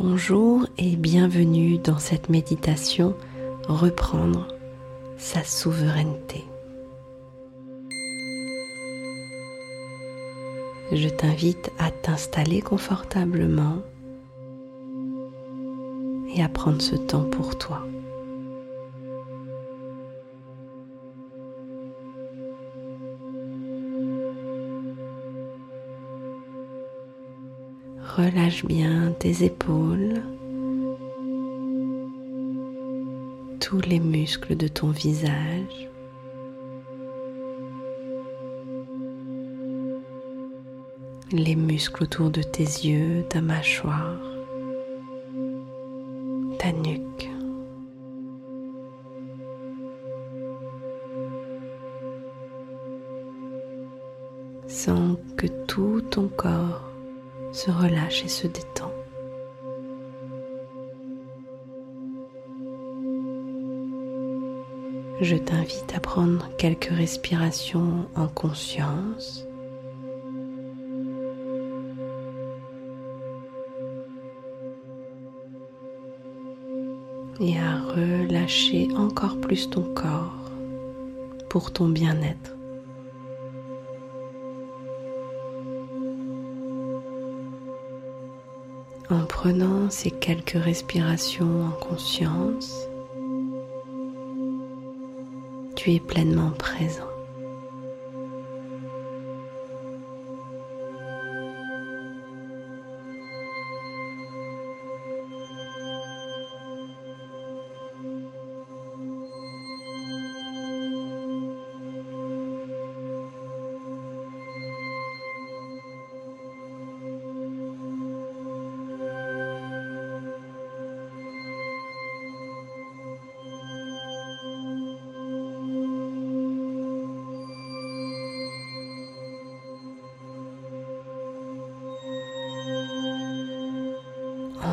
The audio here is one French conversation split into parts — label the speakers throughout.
Speaker 1: Bonjour et bienvenue dans cette méditation Reprendre sa souveraineté. Je t'invite à t'installer confortablement et à prendre ce temps pour toi. Relâche bien tes épaules, tous les muscles de ton visage. les muscles autour de tes yeux, ta mâchoire, ta nuque. Sens que tout ton corps se relâche et se détend. Je t'invite à prendre quelques respirations en conscience. et à relâcher encore plus ton corps pour ton bien-être. En prenant ces quelques respirations en conscience, tu es pleinement présent.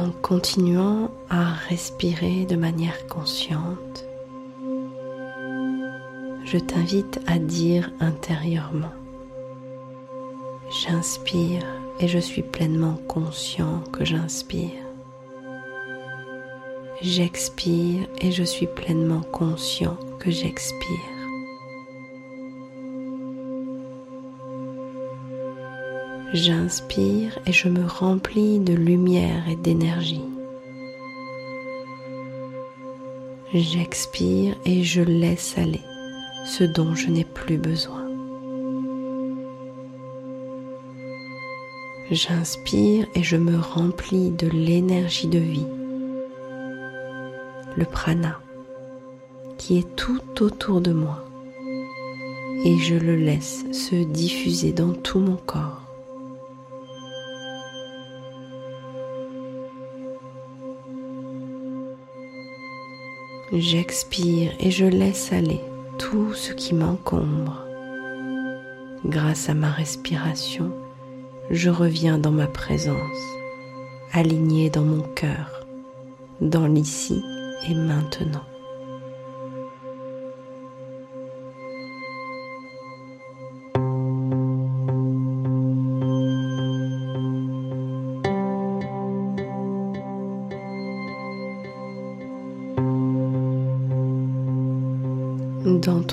Speaker 1: En continuant à respirer de manière consciente, je t'invite à dire intérieurement, j'inspire et je suis pleinement conscient que j'inspire. J'expire et je suis pleinement conscient que j'expire. J'inspire et je me remplis de lumière et d'énergie. J'expire et je laisse aller ce dont je n'ai plus besoin. J'inspire et je me remplis de l'énergie de vie, le prana, qui est tout autour de moi, et je le laisse se diffuser dans tout mon corps. J'expire et je laisse aller tout ce qui m'encombre. Grâce à ma respiration, je reviens dans ma présence, aligné dans mon cœur, dans l'ici et maintenant.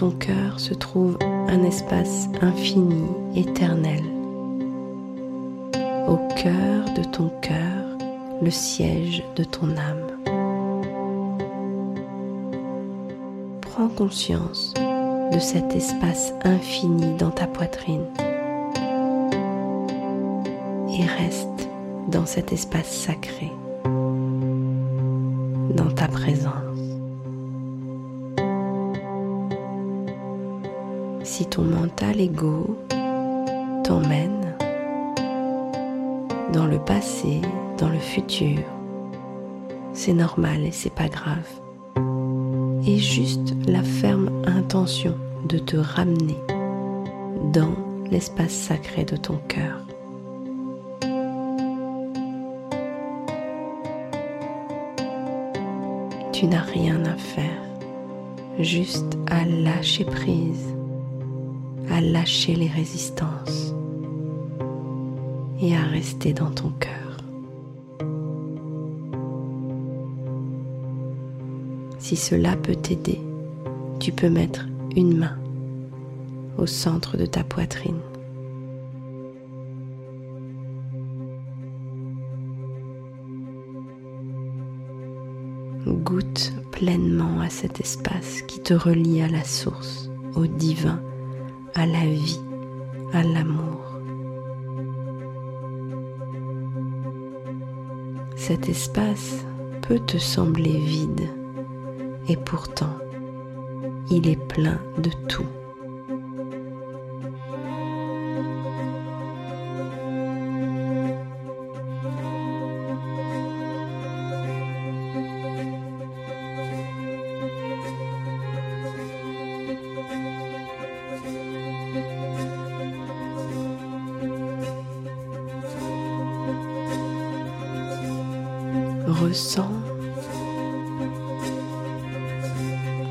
Speaker 1: Ton cœur se trouve un espace infini, éternel. Au cœur de ton cœur, le siège de ton âme. Prends conscience de cet espace infini dans ta poitrine et reste dans cet espace sacré, dans ta présence. Si ton mental égo t'emmène dans le passé, dans le futur, c'est normal et c'est pas grave. Et juste la ferme intention de te ramener dans l'espace sacré de ton cœur. Tu n'as rien à faire, juste à lâcher prise à lâcher les résistances et à rester dans ton cœur. Si cela peut t'aider, tu peux mettre une main au centre de ta poitrine. Goûte pleinement à cet espace qui te relie à la source, au divin à la vie, à l'amour. Cet espace peut te sembler vide et pourtant il est plein de tout.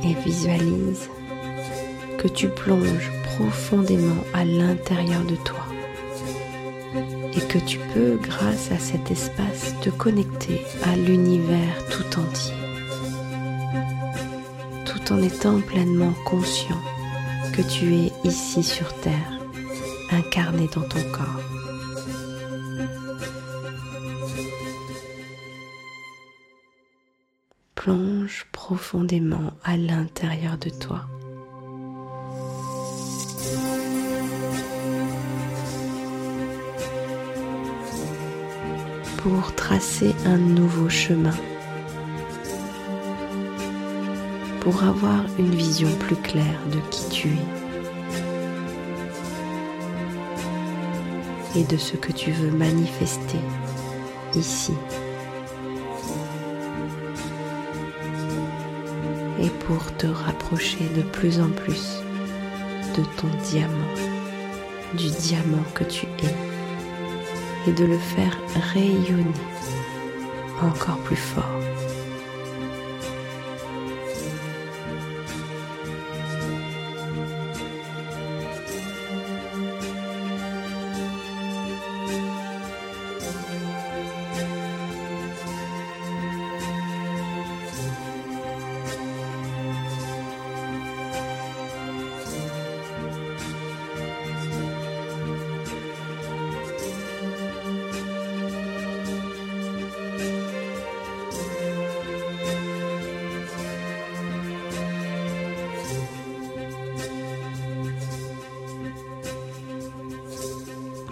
Speaker 1: Et visualise que tu plonges profondément à l'intérieur de toi et que tu peux, grâce à cet espace, te connecter à l'univers tout entier, tout en étant pleinement conscient que tu es ici sur Terre, incarné dans ton corps. Plonge profondément à l'intérieur de toi. pour tracer un nouveau chemin, pour avoir une vision plus claire de qui tu es. Et de ce que tu veux manifester ici et pour te rapprocher de plus en plus de ton diamant, du diamant que tu es, et de le faire rayonner encore plus fort.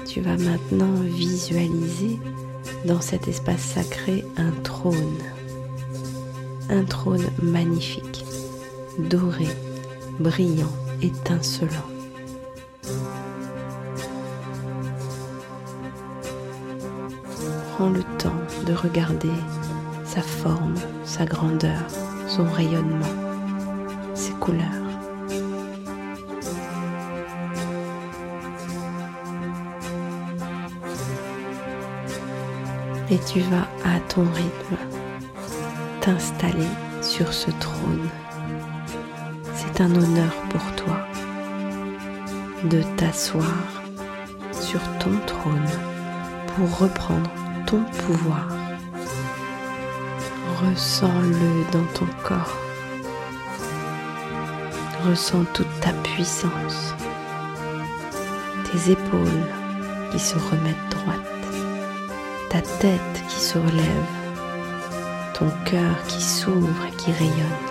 Speaker 1: Tu vas maintenant visualiser dans cet espace sacré un trône. Un trône magnifique, doré, brillant, étincelant. Prends le temps de regarder sa forme, sa grandeur, son rayonnement, ses couleurs. Et tu vas à ton rythme t'installer sur ce trône. C'est un honneur pour toi de t'asseoir sur ton trône pour reprendre ton pouvoir. Ressens-le dans ton corps. Ressens toute ta puissance, tes épaules qui se remettent droites ta tête qui se relève, ton cœur qui s'ouvre et qui rayonne.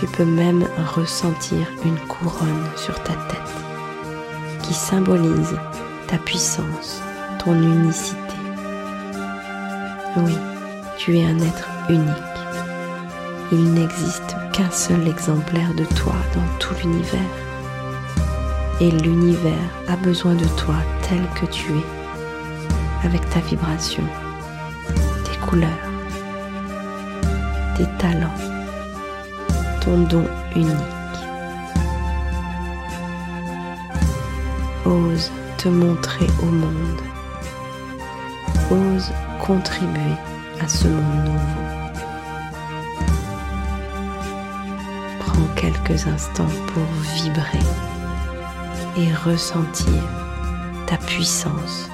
Speaker 1: Tu peux même ressentir une couronne sur ta tête qui symbolise ta puissance, ton unicité. Oui, tu es un être unique. Il n'existe qu'un seul exemplaire de toi dans tout l'univers. Et l'univers a besoin de toi tel que tu es avec ta vibration, tes couleurs, tes talents, ton don unique. Ose te montrer au monde. Ose contribuer à ce monde nouveau. Prends quelques instants pour vibrer et ressentir ta puissance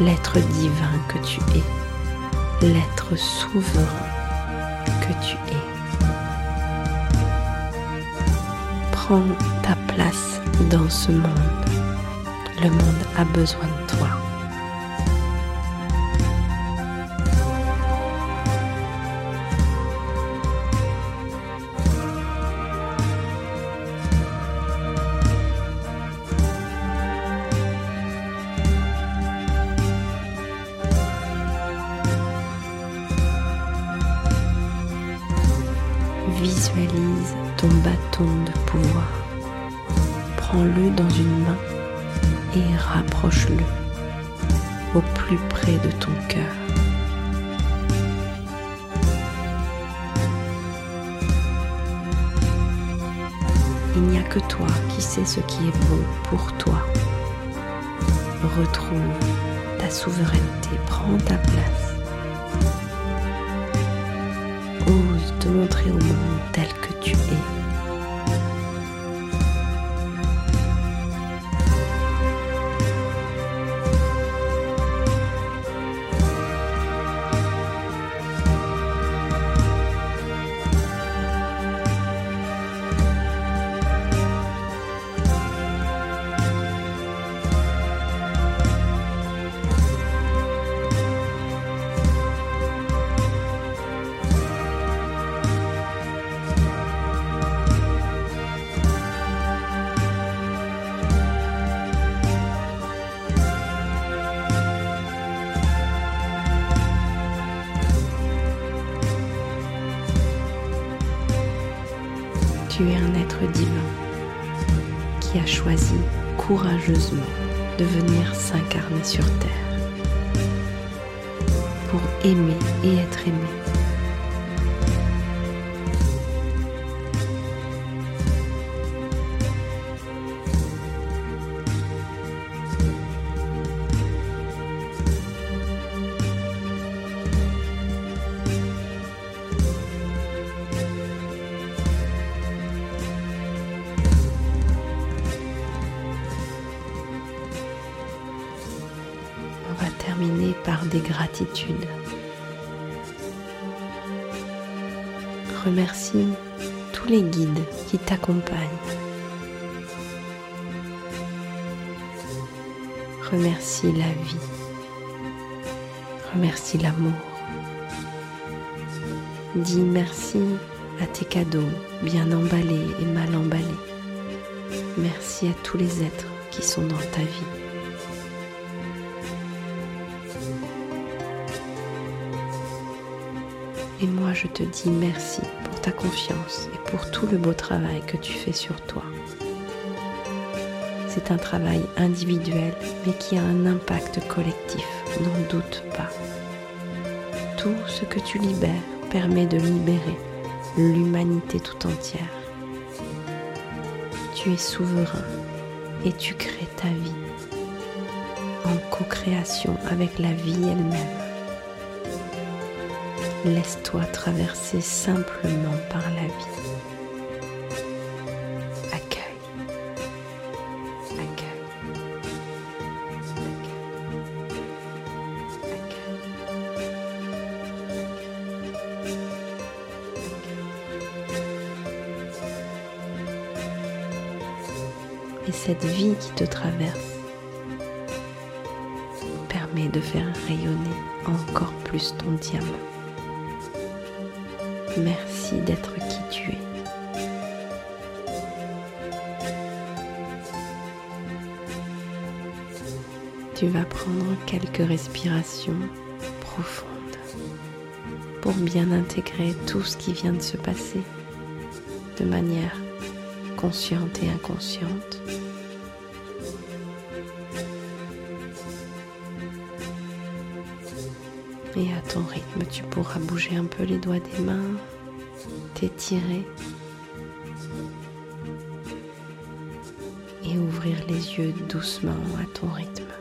Speaker 1: l'être divin que tu es, l'être souverain que tu es. Prends ta place dans ce monde. Le monde a besoin de toi. De ton cœur. Il n'y a que toi qui sais ce qui est bon pour toi. Retrouve ta souveraineté, prends ta place. Ose te montrer au monde tel que tu es. Tu es un être divin qui a choisi courageusement de venir s'incarner sur Terre pour aimer et être aimé. Gratitudes. Remercie tous les guides qui t'accompagnent. Remercie la vie. Remercie l'amour. Dis merci à tes cadeaux bien emballés et mal emballés. Merci à tous les êtres qui sont dans ta vie. Et moi, je te dis merci pour ta confiance et pour tout le beau travail que tu fais sur toi. C'est un travail individuel, mais qui a un impact collectif, n'en doute pas. Tout ce que tu libères permet de libérer l'humanité tout entière. Tu es souverain et tu crées ta vie en co-création avec la vie elle-même. Laisse-toi traverser simplement par la vie. Accueille. Accueille. Et cette vie qui te traverse permet de faire rayonner encore plus ton diamant. Merci d'être qui tu es. Tu vas prendre quelques respirations profondes pour bien intégrer tout ce qui vient de se passer de manière consciente et inconsciente. Ton rythme, tu pourras bouger un peu les doigts des mains, t'étirer et ouvrir les yeux doucement à ton rythme.